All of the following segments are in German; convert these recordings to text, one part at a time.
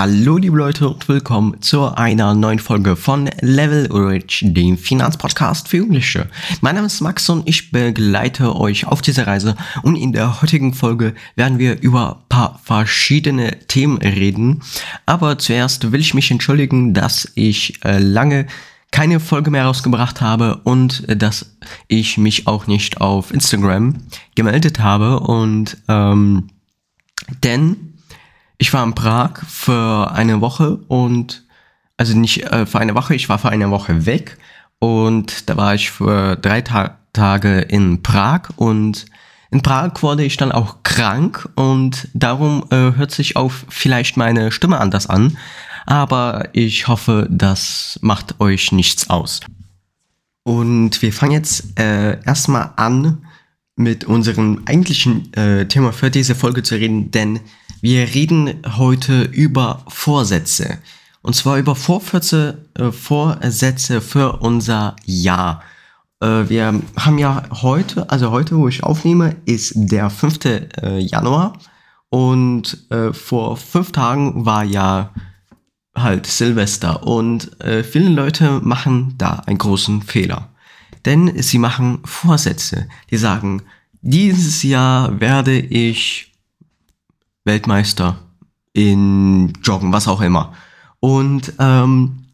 Hallo liebe Leute und willkommen zu einer neuen Folge von Level Rich, dem Finanzpodcast für Jugendliche. Mein Name ist Max und ich begleite euch auf dieser Reise und in der heutigen Folge werden wir über ein paar verschiedene Themen reden. Aber zuerst will ich mich entschuldigen, dass ich äh, lange keine Folge mehr rausgebracht habe und äh, dass ich mich auch nicht auf Instagram gemeldet habe und ähm, denn ich war in Prag für eine Woche und also nicht äh, für eine Woche, ich war für eine Woche weg und da war ich für drei Ta Tage in Prag und in Prag wurde ich dann auch krank und darum äh, hört sich auch vielleicht meine Stimme anders an, aber ich hoffe, das macht euch nichts aus. Und wir fangen jetzt äh, erstmal an mit unserem eigentlichen äh, Thema für diese Folge zu reden, denn wir reden heute über Vorsätze. Und zwar über Vorsätze, äh, Vorsätze für unser Jahr. Äh, wir haben ja heute, also heute, wo ich aufnehme, ist der 5. Äh, Januar. Und äh, vor fünf Tagen war ja halt Silvester. Und äh, viele Leute machen da einen großen Fehler. Denn sie machen Vorsätze. Die sagen, dieses Jahr werde ich Weltmeister in Joggen, was auch immer. Und ähm,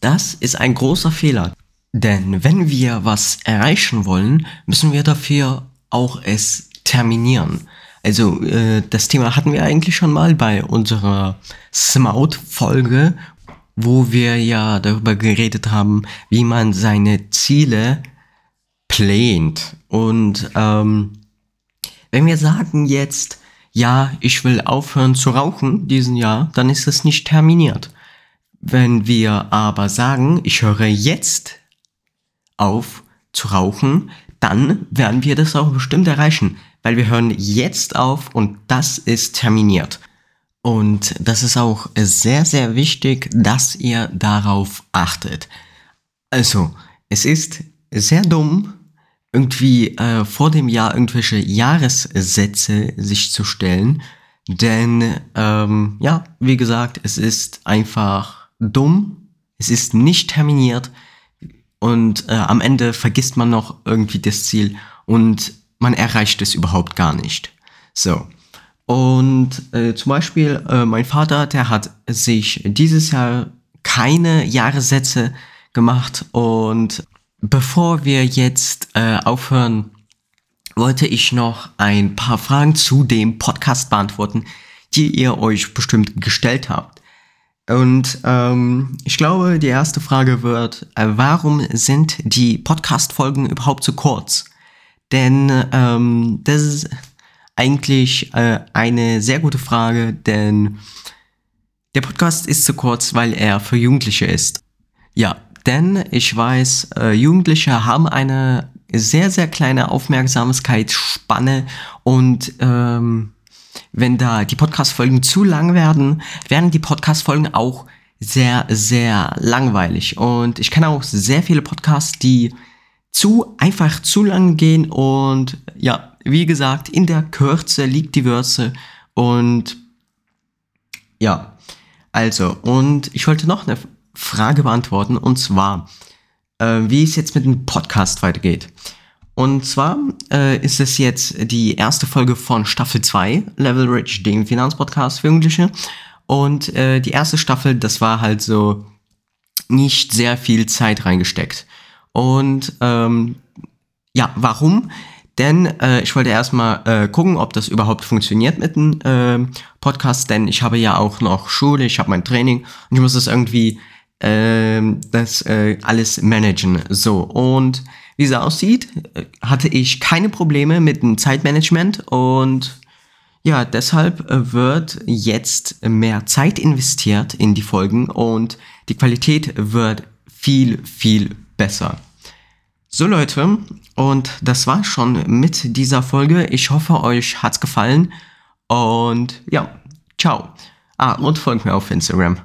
das ist ein großer Fehler. Denn wenn wir was erreichen wollen, müssen wir dafür auch es terminieren. Also äh, das Thema hatten wir eigentlich schon mal bei unserer Smout-Folge, wo wir ja darüber geredet haben, wie man seine Ziele plant. Und ähm, wenn wir sagen jetzt, ja, ich will aufhören zu rauchen diesen Jahr, dann ist es nicht terminiert. Wenn wir aber sagen, ich höre jetzt auf zu rauchen, dann werden wir das auch bestimmt erreichen, weil wir hören jetzt auf und das ist terminiert. Und das ist auch sehr, sehr wichtig, dass ihr darauf achtet. Also, es ist sehr dumm, irgendwie äh, vor dem Jahr irgendwelche Jahressätze sich zu stellen. Denn, ähm, ja, wie gesagt, es ist einfach dumm, es ist nicht terminiert und äh, am Ende vergisst man noch irgendwie das Ziel und man erreicht es überhaupt gar nicht. So. Und äh, zum Beispiel, äh, mein Vater, der hat sich dieses Jahr keine Jahressätze gemacht und Bevor wir jetzt äh, aufhören, wollte ich noch ein paar Fragen zu dem Podcast beantworten, die ihr euch bestimmt gestellt habt. Und ähm, ich glaube, die erste Frage wird, äh, warum sind die Podcast-Folgen überhaupt so kurz? Denn ähm, das ist eigentlich äh, eine sehr gute Frage, denn der Podcast ist zu kurz, weil er für Jugendliche ist. Ja, denn ich weiß, äh, Jugendliche haben eine sehr, sehr kleine Aufmerksamkeitsspanne und ähm, wenn da die Podcast-Folgen zu lang werden, werden die Podcast-Folgen auch sehr, sehr langweilig. Und ich kenne auch sehr viele Podcasts, die zu einfach zu lang gehen und ja, wie gesagt, in der Kürze liegt die Würze und ja, also, und ich wollte noch eine Frage beantworten und zwar, äh, wie es jetzt mit dem Podcast weitergeht. Und zwar äh, ist es jetzt die erste Folge von Staffel 2, Level Rich, dem Finanzpodcast für Jugendliche. Und äh, die erste Staffel, das war halt so nicht sehr viel Zeit reingesteckt. Und ähm, ja, warum? Denn äh, ich wollte erstmal äh, gucken, ob das überhaupt funktioniert mit dem äh, Podcast, denn ich habe ja auch noch Schule, ich habe mein Training und ich muss das irgendwie ähm, das äh, alles managen. So, und wie es aussieht, hatte ich keine Probleme mit dem Zeitmanagement und ja, deshalb wird jetzt mehr Zeit investiert in die Folgen und die Qualität wird viel, viel besser. So Leute, und das war schon mit dieser Folge. Ich hoffe, euch hat's gefallen und ja, ciao. Ah, und folgt mir auf Instagram.